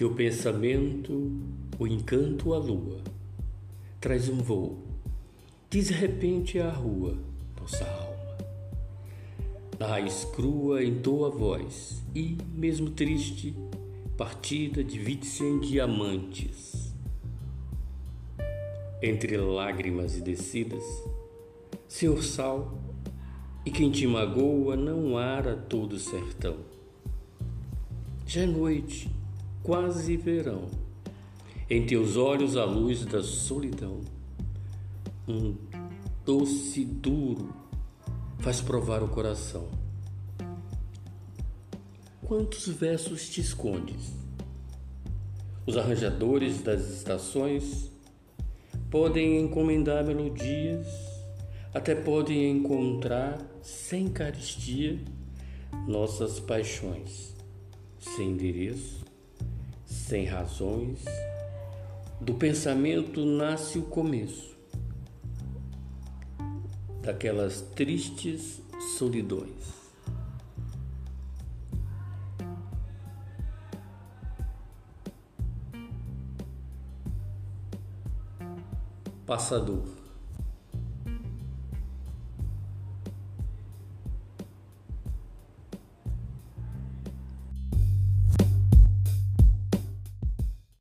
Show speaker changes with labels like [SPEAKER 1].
[SPEAKER 1] Teu pensamento, o encanto, a lua, traz um voo, diz repente à rua, nossa alma. Na crua entoa a voz, e, mesmo triste, partida divide-se em diamantes. Entre lágrimas e descidas, Senhor Sal, e quem te magoa não ara todo o sertão. Já é noite, quase verão, em teus olhos a luz da solidão. Um doce duro faz provar o coração. Quantos versos te escondes? Os arranjadores das estações podem encomendar melodias, até podem encontrar sem caristia nossas paixões, sem endereço, sem razões. Do pensamento nasce o começo daquelas tristes solidões. Passador